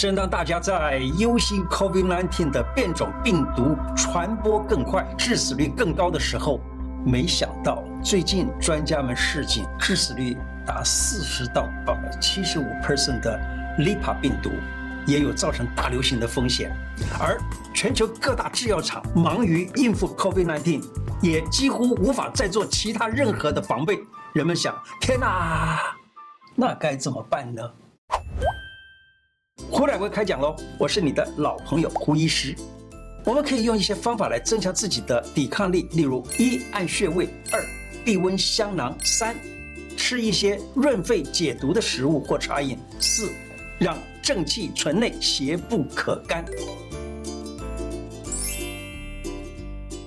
正当大家在忧心 COVID-19 的变种病毒传播更快、致死率更高的时候，没想到最近专家们示警，致死率达四十到七十五 percent 的 l i p a 病毒也有造成大流行的风险，而全球各大制药厂忙于应付 COVID-19，也几乎无法再做其他任何的防备。人们想：天哪，那该怎么办呢？胡乃威开讲喽！我是你的老朋友胡医师。我们可以用一些方法来增强自己的抵抗力，例如：一、按穴位；二、避温香囊；三、吃一些润肺解毒的食物或茶饮；四、让正气存内，邪不可干。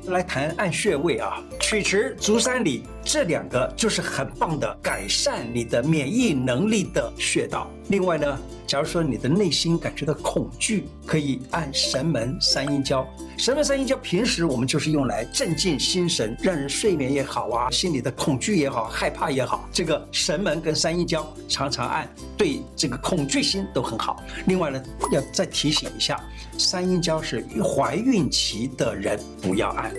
来谈按穴位啊，曲池、足三里这两个就是很棒的改善你的免疫能力的穴道。另外呢，假如说你的内心感觉到恐惧，可以按神门三阴交。神门三阴交平时我们就是用来镇静心神，让人睡眠也好啊，心里的恐惧也好，害怕也好，这个神门跟三阴交常常按，对这个恐惧心都很好。另外呢，要再提醒一下，三阴交是怀孕期的人不要按。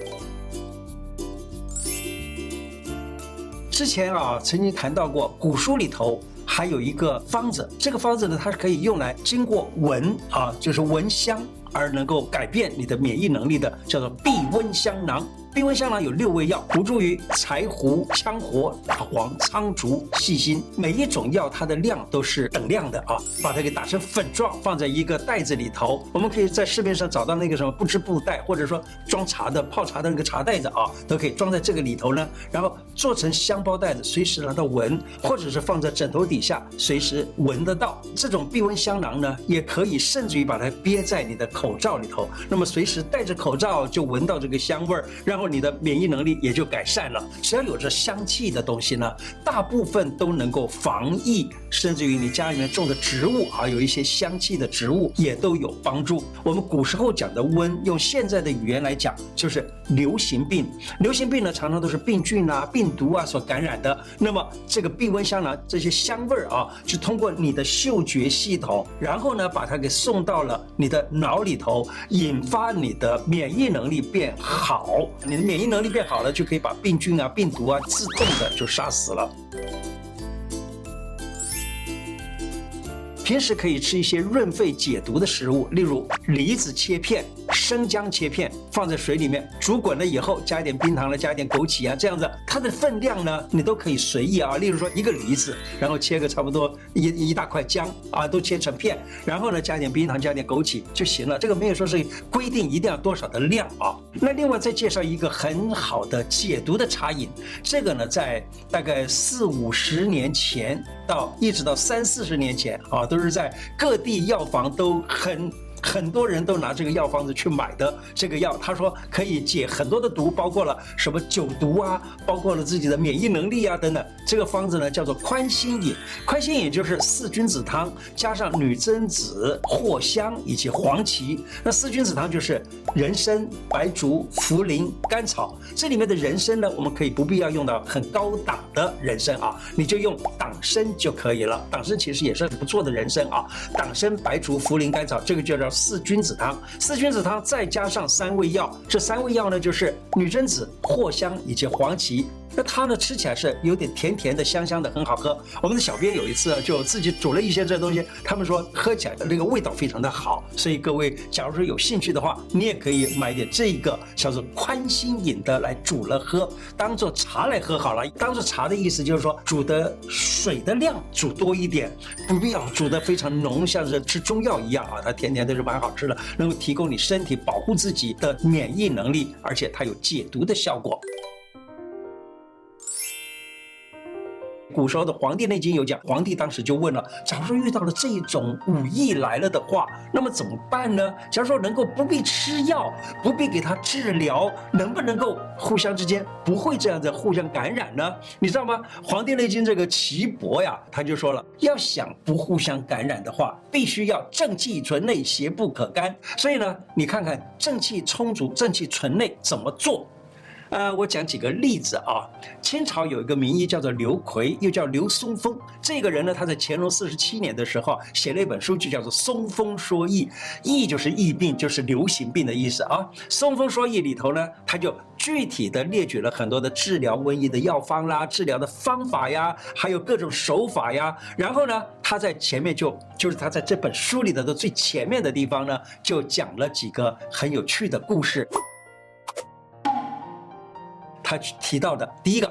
之前啊，曾经谈到过古书里头。还有一个方子，这个方子呢，它是可以用来经过闻啊，就是闻香而能够改变你的免疫能力的，叫做避温香囊。避温香囊有六味药，辅助于柴胡、羌活、大黄、苍竹、细辛。每一种药它的量都是等量的啊，把它给打成粉状，放在一个袋子里头。我们可以在市面上找到那个什么不织布袋，或者说装茶的泡茶的那个茶袋子啊，都可以装在这个里头呢。然后做成香包袋子，随时拿到闻，或者是放在枕头底下，随时闻得到。这种避温香囊呢，也可以甚至于把它憋在你的口罩里头，那么随时戴着口罩就闻到这个香味儿，然后。你的免疫能力也就改善了。只要有着香气的东西呢，大部分都能够防疫，甚至于你家里面种的植物啊，有一些香气的植物也都有帮助。我们古时候讲的温，用现在的语言来讲，就是流行病。流行病呢，常常都是病菌啊、病毒啊所感染的。那么这个避瘟香囊这些香味儿啊，就通过你的嗅觉系统，然后呢，把它给送到了你的脑里头，引发你的免疫能力变好。你的免疫能力变好了，就可以把病菌啊、病毒啊自动的就杀死了。平时可以吃一些润肺解毒的食物，例如梨子切片。生姜切片放在水里面煮滚了以后，加一点冰糖了，加一点枸杞啊，这样子它的分量呢，你都可以随意啊。例如说一个梨子，然后切个差不多一一大块姜啊，都切成片，然后呢加点冰糖，加点枸杞就行了。这个没有说是规定一定要多少的量啊。那另外再介绍一个很好的解毒的茶饮，这个呢在大概四五十年前到一直到三四十年前啊，都是在各地药房都很。很多人都拿这个药方子去买的这个药，他说可以解很多的毒，包括了什么酒毒啊，包括了自己的免疫能力啊等等。这个方子呢叫做宽心饮，宽心饮就是四君子汤加上女贞子、藿香以及黄芪。那四君子汤就是人参、白术、茯苓、甘草。这里面的人参呢，我们可以不必要用到很高档的人参啊，你就用党参就可以了。党参其实也是很不错的人参啊，党参、白术、茯苓、甘草，这个就叫。四君子汤，四君子汤再加上三味药，这三味药呢就是女贞子、藿香以及黄芪。那它呢吃起来是有点甜甜的、香香的，很好喝。我们的小编有一次就自己煮了一些这东西，他们说喝起来的那个味道非常的好。所以各位，假如说有兴趣的话，你也可以买点这个叫做宽心饮的来煮了喝，当做茶来喝好了。当做茶的意思就是说煮的水的量煮多一点，不必要煮得非常浓，像是吃中药一样啊。它甜甜的是蛮好吃的，能够提供你身体保护自己的免疫能力，而且它有解毒的效果。古时候的《黄帝内经》有讲，皇帝当时就问了：假如说遇到了这种武艺来了的话，那么怎么办呢？假如说能够不必吃药，不必给他治疗，能不能够互相之间不会这样子互相感染呢？你知道吗？《黄帝内经》这个岐伯呀，他就说了，要想不互相感染的话，必须要正气存内，邪不可干。所以呢，你看看正气充足、正气存内怎么做？呃，我讲几个例子啊。清朝有一个名医叫做刘奎，又叫刘松风。这个人呢，他在乾隆四十七年的时候写了一本书，就叫做《松风说疫》，疫就是疫病，就是流行病的意思啊。《松风说疫》里头呢，他就具体的列举了很多的治疗瘟疫的药方啦，治疗的方法呀，还有各种手法呀。然后呢，他在前面就就是他在这本书里头的最前面的地方呢，就讲了几个很有趣的故事。他提到的第一个，《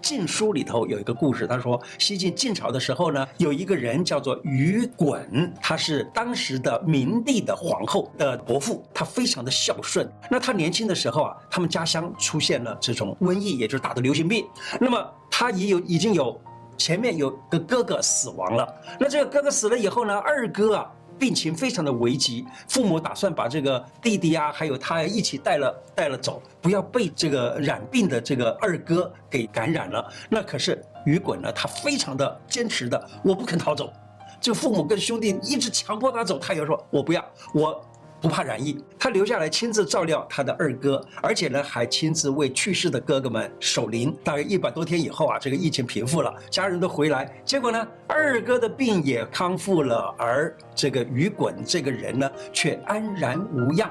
晋书》里头有一个故事，他说西晋晋朝的时候呢，有一个人叫做于衮，他是当时的明帝的皇后的伯父，他非常的孝顺。那他年轻的时候啊，他们家乡出现了这种瘟疫，也就是大的流行病。那么他也有已经有前面有个哥哥死亡了，那这个哥哥死了以后呢，二哥啊。病情非常的危急，父母打算把这个弟弟啊，还有他一起带了带了走，不要被这个染病的这个二哥给感染了。那可是雨滚呢，他非常的坚持的，我不肯逃走。这父母跟兄弟一直强迫他走，他也说我不要，我。不怕染疫，他留下来亲自照料他的二哥，而且呢还亲自为去世的哥哥们守灵。大约一百多天以后啊，这个疫情平复了，家人都回来，结果呢，二哥的病也康复了，而这个于滚这个人呢却安然无恙。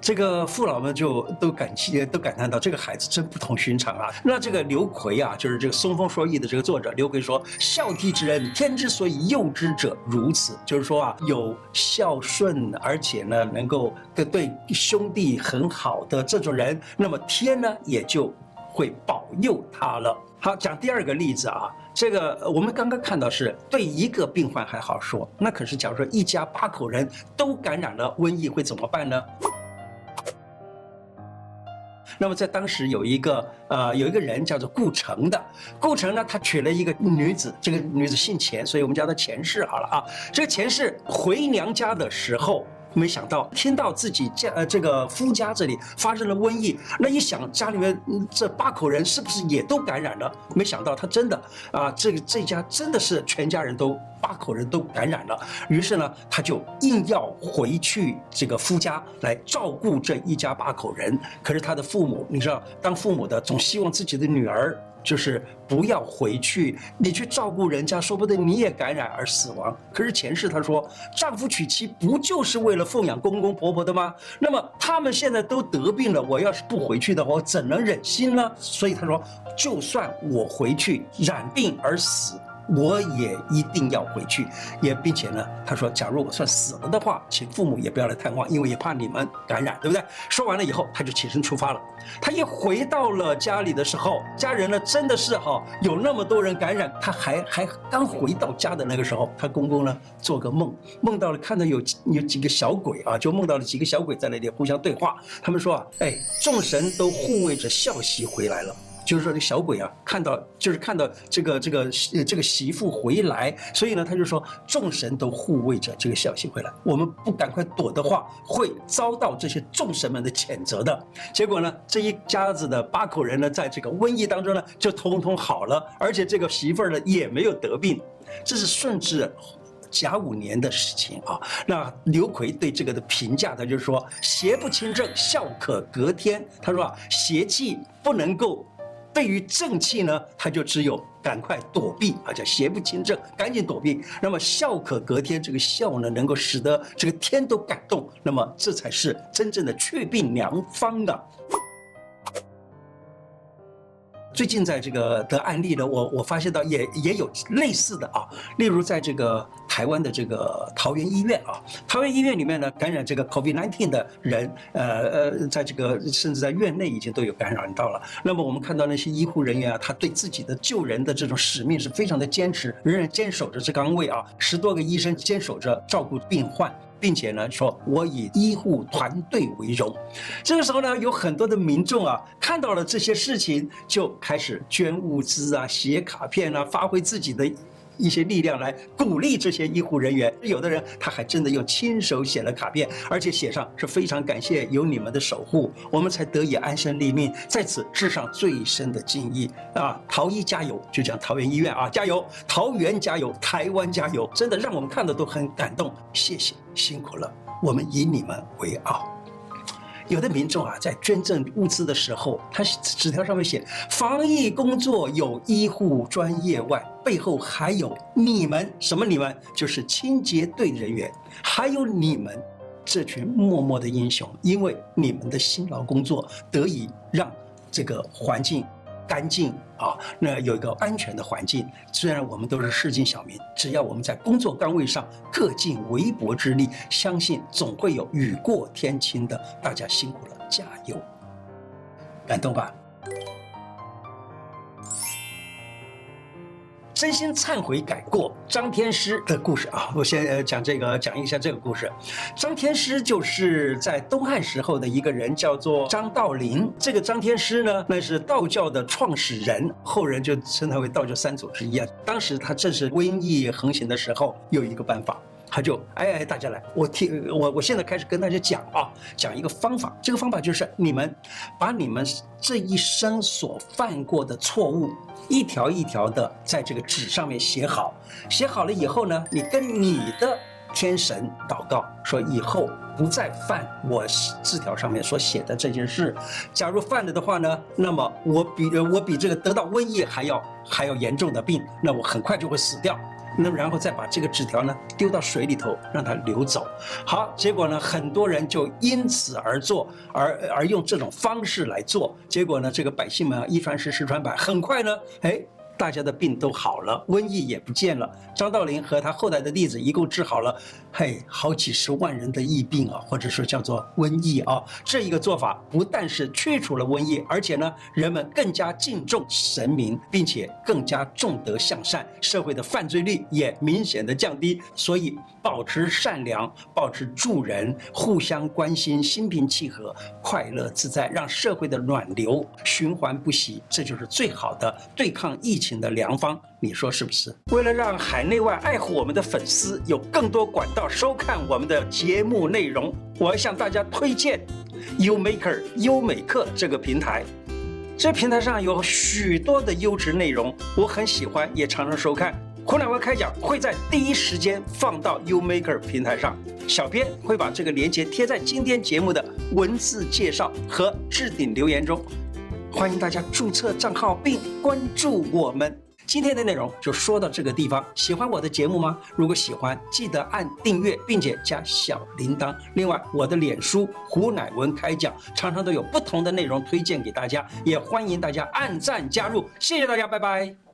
这个父老们就都感激，都感叹到这个孩子真不同寻常啊。那这个刘奎啊，就是这个《松风说义》的这个作者刘奎说：“孝悌之人，天之所以佑之者如此。”就是说啊，有孝顺，而且呢能够对兄弟很好的这种人，那么天呢也就会保佑他了。好，讲第二个例子啊，这个我们刚刚看到是对一个病患还好说，那可是假如说一家八口人都感染了瘟疫会怎么办呢？那么在当时有一个呃有一个人叫做顾城的，顾城呢，他娶了一个女子，这个女子姓钱，所以我们叫她钱氏好了啊。这个钱氏回娘家的时候。没想到听到自己家呃这个夫家这里发生了瘟疫，那一想家里面这八口人是不是也都感染了？没想到他真的啊，这个这家真的是全家人都八口人都感染了。于是呢，他就硬要回去这个夫家来照顾这一家八口人。可是他的父母，你知道，当父母的总希望自己的女儿。就是不要回去，你去照顾人家，说不定你也感染而死亡。可是前世她说，丈夫娶妻不就是为了奉养公公婆婆的吗？那么他们现在都得病了，我要是不回去的话，我怎能忍心呢？所以她说，就算我回去染病而死。我也一定要回去，也并且呢，他说，假如我算死了的话，请父母也不要来探望，因为也怕你们感染，对不对？说完了以后，他就起身出发了。他一回到了家里的时候，家人呢真的是哈，有那么多人感染，他还还刚回到家的那个时候，他公公呢做个梦，梦到了看到有有几个小鬼啊，就梦到了几个小鬼在那里互相对话，他们说啊，哎，众神都护卫着孝媳回来了。就是说，这小鬼啊，看到就是看到这个这个这个媳妇回来，所以呢，他就说众神都护卫着这个小媳回来，我们不赶快躲的话，会遭到这些众神们的谴责的。结果呢，这一家子的八口人呢，在这个瘟疫当中呢，就通通好了，而且这个媳妇儿呢也没有得病。这是顺治甲午年的事情啊。那刘奎对这个的评价，他就说邪不侵正，孝可隔天。他说啊，邪气不能够。对于正气呢，他就只有赶快躲避啊，叫邪不侵正，赶紧躲避。那么孝可隔天，这个孝呢，能够使得这个天都感动，那么这才是真正的祛病良方的。最近在这个的案例呢，我我发现到也也有类似的啊，例如在这个台湾的这个桃园医院啊，桃园医院里面呢，感染这个 COVID-19 的人，呃呃，在这个甚至在院内已经都有感染到了。那么我们看到那些医护人员啊，他对自己的救人的这种使命是非常的坚持，仍然坚守着这岗位啊，十多个医生坚守着照顾病患。并且呢，说我以医护团队为荣。这个时候呢，有很多的民众啊，看到了这些事情，就开始捐物资啊，写卡片啊，发挥自己的。一些力量来鼓励这些医护人员，有的人他还真的用亲手写了卡片，而且写上是非常感谢有你们的守护，我们才得以安身立命，在此致上最深的敬意啊！桃医加油，就讲桃园医院啊，加油！桃园加油，台湾加油！真的让我们看的都很感动，谢谢，辛苦了，我们以你们为傲。有的民众啊，在捐赠物资的时候，他纸条上面写“防疫工作有医护专业外”，背后还有你们什么？你们就是清洁队人员，还有你们这群默默的英雄，因为你们的辛劳工作得以让这个环境。干净啊，那有一个安全的环境。虽然我们都是市井小民，只要我们在工作岗位上各尽微薄之力，相信总会有雨过天晴的。大家辛苦了，加油！感动吧。真心忏悔改过，张天师的故事啊，我先讲这个，讲一下这个故事。张天师就是在东汉时候的一个人，叫做张道陵。这个张天师呢，那是道教的创始人，后人就称他为道教三祖之一啊。当时他正是瘟疫横行的时候，有一个办法。他就哎哎，大家来，我听我我现在开始跟大家讲啊，讲一个方法。这个方法就是你们把你们这一生所犯过的错误，一条一条的在这个纸上面写好。写好了以后呢，你跟你的天神祷告，说以后不再犯我字条上面所写的这件事。假如犯了的话呢，那么我比我比这个得到瘟疫还要还要严重的病，那我很快就会死掉。那么然后再把这个纸条呢丢到水里头，让它流走。好，结果呢，很多人就因此而做，而而用这种方式来做。结果呢，这个百姓们啊一传十，十传百，很快呢，哎。大家的病都好了，瘟疫也不见了。张道陵和他后来的弟子一共治好了，嘿，好几十万人的疫病啊，或者说叫做瘟疫啊。这一个做法不但是去除了瘟疫，而且呢，人们更加敬重神明，并且更加重德向善，社会的犯罪率也明显的降低。所以，保持善良，保持助人，互相关心，心平气和，快乐自在，让社会的暖流循环不息，这就是最好的对抗疫情的良方，你说是不是？为了让海内外爱护我们的粉丝有更多管道收看我们的节目内容，我要向大家推荐 U Maker 优美客这个平台。这平台上有许多的优质内容，我很喜欢，也常常收看。胡乃文开讲会在第一时间放到 U Maker 平台上，小编会把这个链接贴在今天节目的文字介绍和置顶留言中。欢迎大家注册账号并关注我们。今天的内容就说到这个地方。喜欢我的节目吗？如果喜欢，记得按订阅，并且加小铃铛。另外，我的脸书胡乃文开讲常常都有不同的内容推荐给大家，也欢迎大家按赞加入。谢谢大家，拜拜。